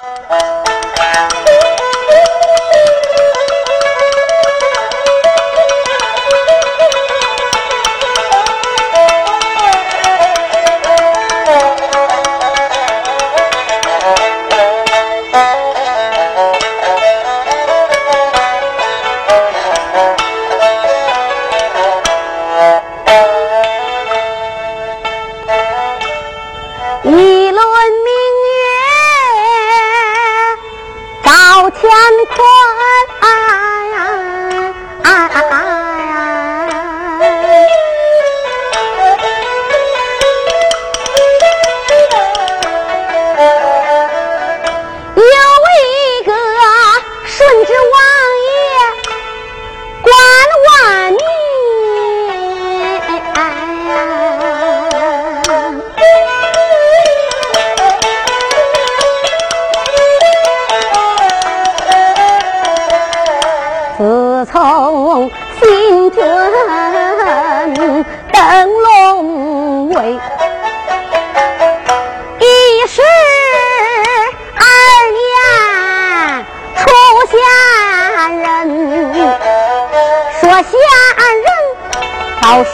Música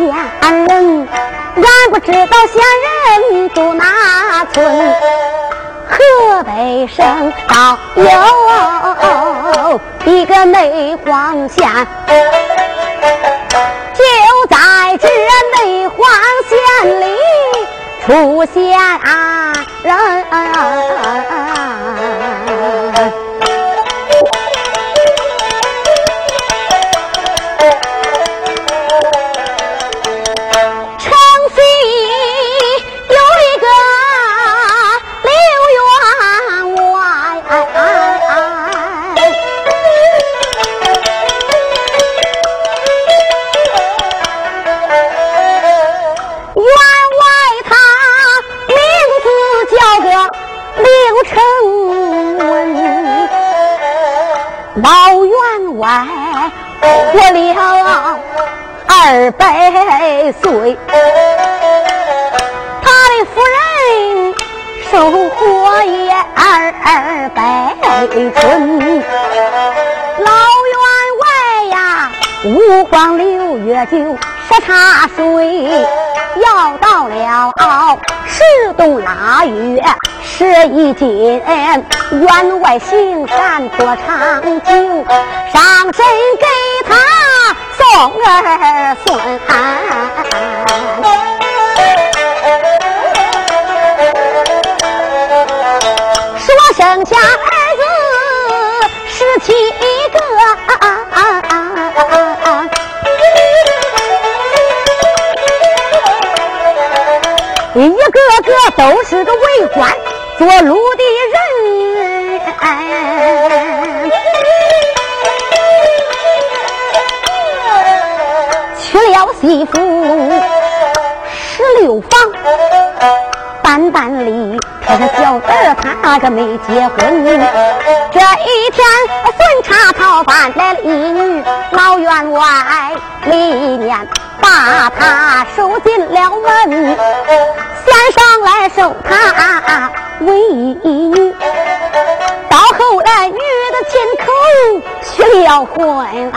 县令俺不知道县人住哪村河北省倒有一个内黄县就在这内黄县里出现啊人啊收获也二百春。老员外呀，五光六月酒，十茶水，要到了十冬腊月十一斤。员外行善多长久，上身给他。送儿孙，生下儿子十七个，一个个都是个为官做禄的人。娶了媳妇十六房，单单里他个小儿他个没结婚。这一天孙茶讨饭来了一女，老员外里面把他收进了门，先上来收他为女，到后来女的亲口许了婚啊。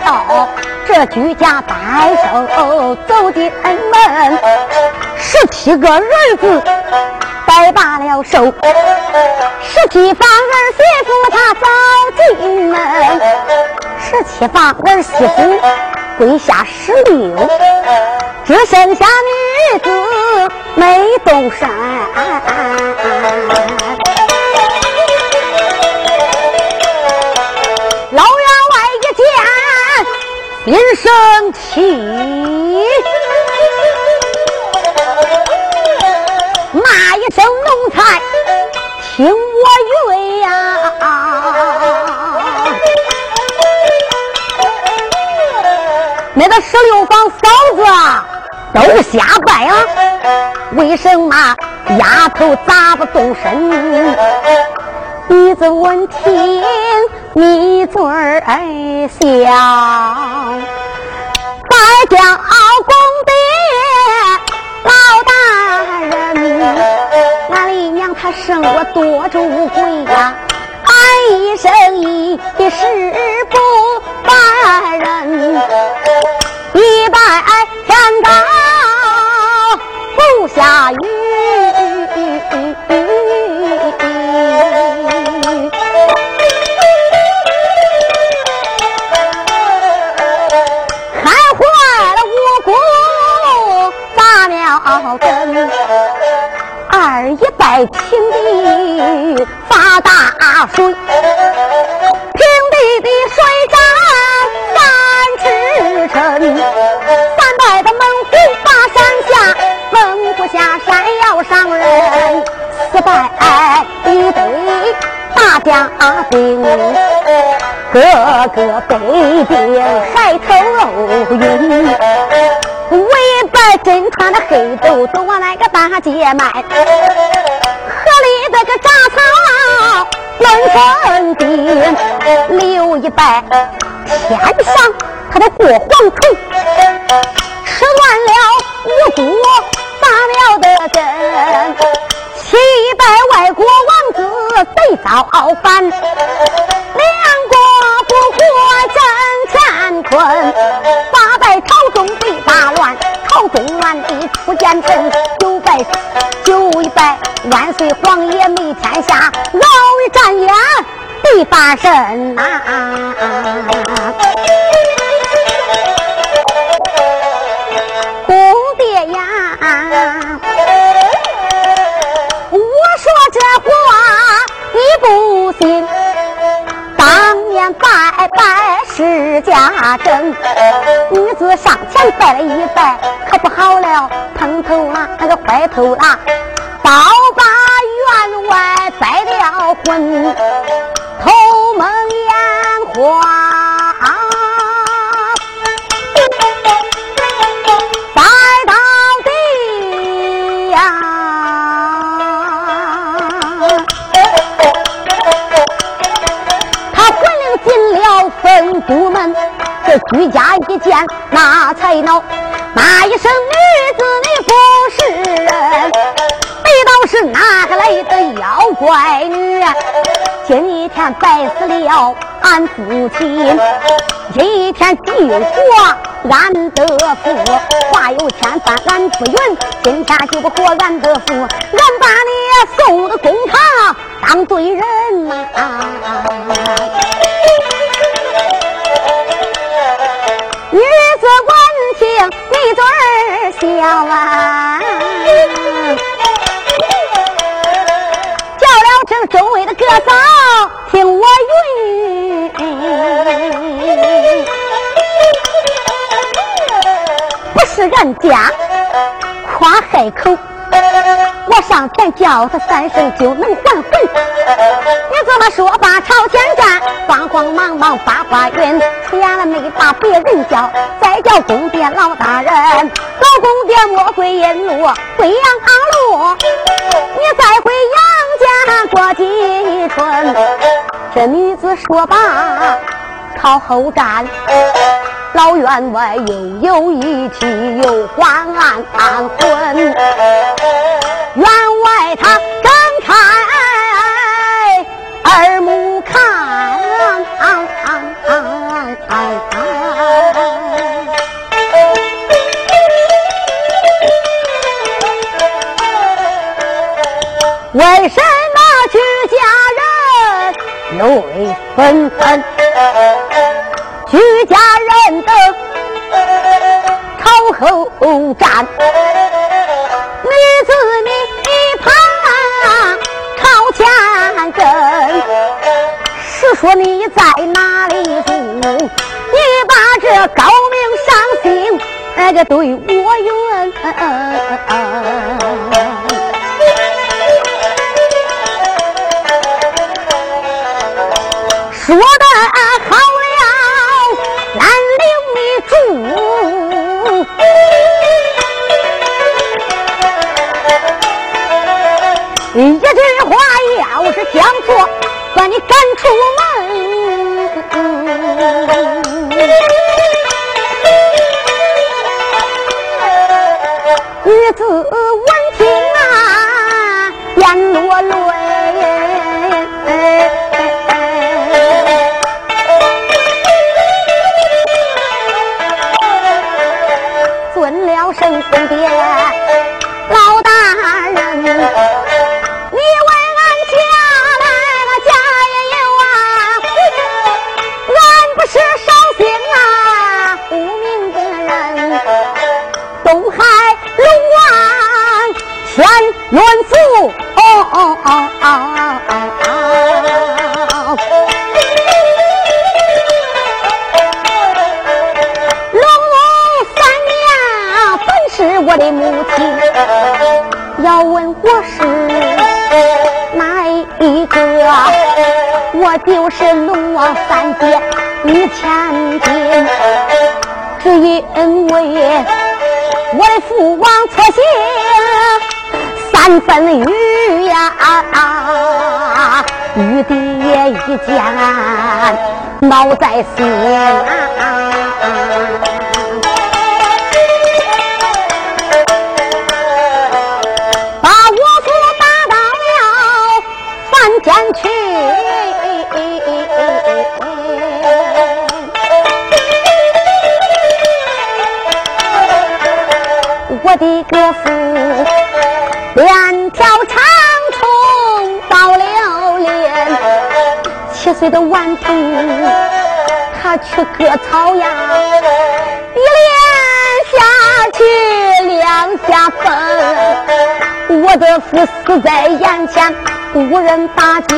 到，这居家摆手。走进门，十七个儿子摆罢了手，十七房儿媳妇他走进门，十七房儿媳妇。跪下十六，只剩下女子没动身。一生气骂一声奴才听我云呀那个十六房嫂子？都下拜啊。为什么丫头咋不动身鼻子闻听你嘴儿笑。拜将公爹老大人，俺李娘她生我多主贵呀，俺一生一世不拜人，一拜天高不下雨。二一拜平地发大水，平地的水涨三尺沉。三拜的猛虎把山下，猛虎下山要伤人。四拜一得大家兵，个个背顶海头云。真穿的黑豆豆，我那个大姐妹，河里的个杂草乱成地，留一拜天上他的过蝗虫，吃断了五谷打了的针，七百外国王子贼遭反，两国不和真乾坤，朝中乱地出奸臣，九拜九拜万岁皇爷没天下，老为战眼第八神呐！公爹呀，我说这话你不信，当年拜拜是家珍，女子上前拜了一拜。可不好了，碰头了，那个坏头了，倒把员外栽了魂，头蒙眼花，这居家一见那才恼。骂一声女子你不是人，你倒是哪个来的妖怪女？今一天拜死了俺父亲，今一天救活俺德福，话有千般俺不允，今天就不活俺德福，俺把你送到公堂当罪人呐！女子闻听。一嘴儿笑啊，叫了声周围的哥嫂听我云，不是人家夸海口。上前叫他三声就能还魂。你这么说吧朝前站，慌慌忙忙把花云，出言了没把别人叫，再叫公爹老大人，老公爹莫回阴路，回阳路，你再回杨家过几春。这女子说罢朝后站。老员外又有一气又还安魂，员外他睁开耳目看，为什么居家人泪纷纷？居家人等朝后站，女子你旁朝前跟。是说你在哪里住？你把这高明上心那个对我云。你赶出门。女子闻王千元福，哦哦哦哦哦。是我的母亲，要问我是哪一个，我就是龙王三姐李千金，只因为我的父王错信三分玉呀，玉帝一见恼在心。我的哥夫两条长虫到了脸，七岁的顽童他去割草呀，一连下去两下坟，我的父死在眼前，无人搭救，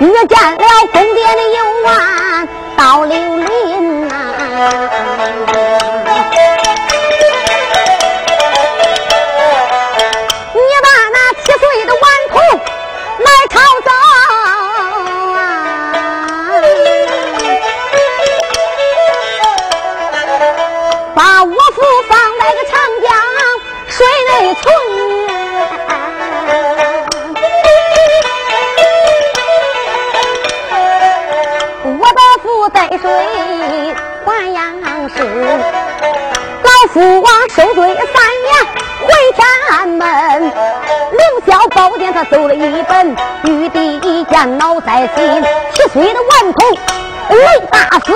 遇见了宫殿的幽暗到刘林呐。父王受罪三年回天门，凌霄宝殿他走了一本，玉帝一见恼在心，七岁的顽童雷大死，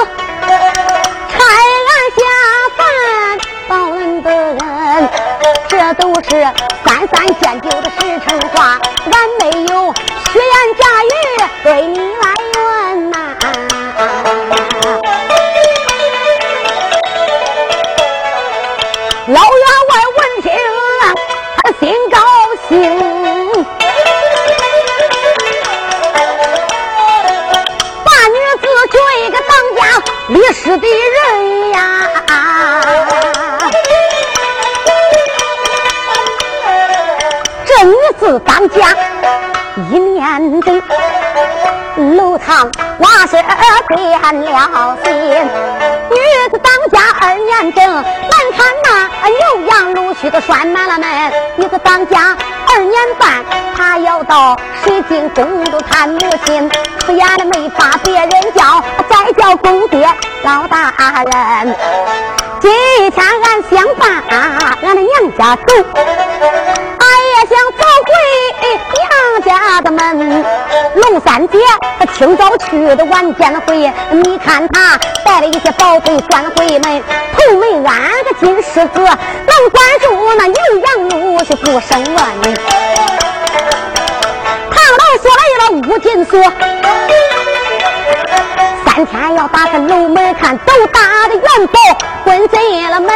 差俺下凡报恩的人，这都是三三见酒的实诚话，俺没有虚言假语对你来怨呐。家一年整，楼堂瓦舍变了心，女子当家二年整，难看那。牛羊陆续都拴满了门，女子当家二年半，她要到水晶宫都探母亲，出眼的没法别人叫，再叫公爹老大人。今天俺想把俺的娘家走，俺也想走回娘家的门。龙三姐她清早去的晚间回，你看她带了一些宝贝转回门，头没安个金狮子，能管住那阴阳路是不生问。堂楼锁了一个五金锁，天要打开楼门看，都打的元宝混进了门。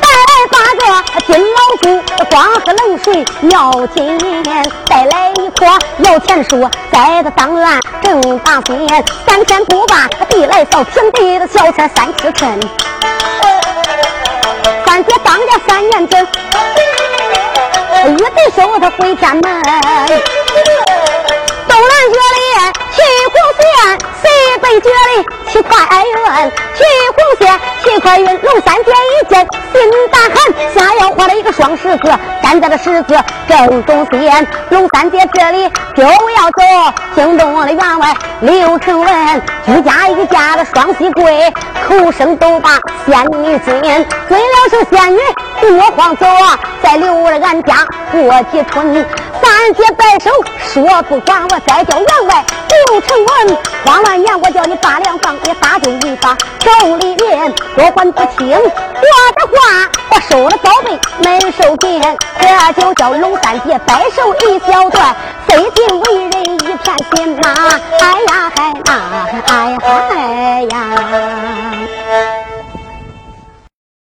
带八个金老鼠，光喝冷水要金钱，再来一棵摇钱树，栽的当院正当心。三天不罢，地来扫平地的小车三尺寸。三姐当家三年整，一对手他回天门。东南角里七红线，西北角里。七块云，去红线七块云，龙三姐一见心大寒，下腰画了一个双十字，站在了十字正中间。龙三姐这里就要走，惊动了员外刘成文，居家一家的双喜柜，口声都把仙女见，尊了是仙女，莫慌走啊，再留了俺家过几春。三姐摆手说不管，我再叫员外刘成文，慌完言我叫你把两房也打就一把，手里面多管不听我的话，我收了宝贝没收钱，这就叫龙三爷白手一小段，费尽为人一片心呐，哎呀嗨呐，哎呀嗨呀。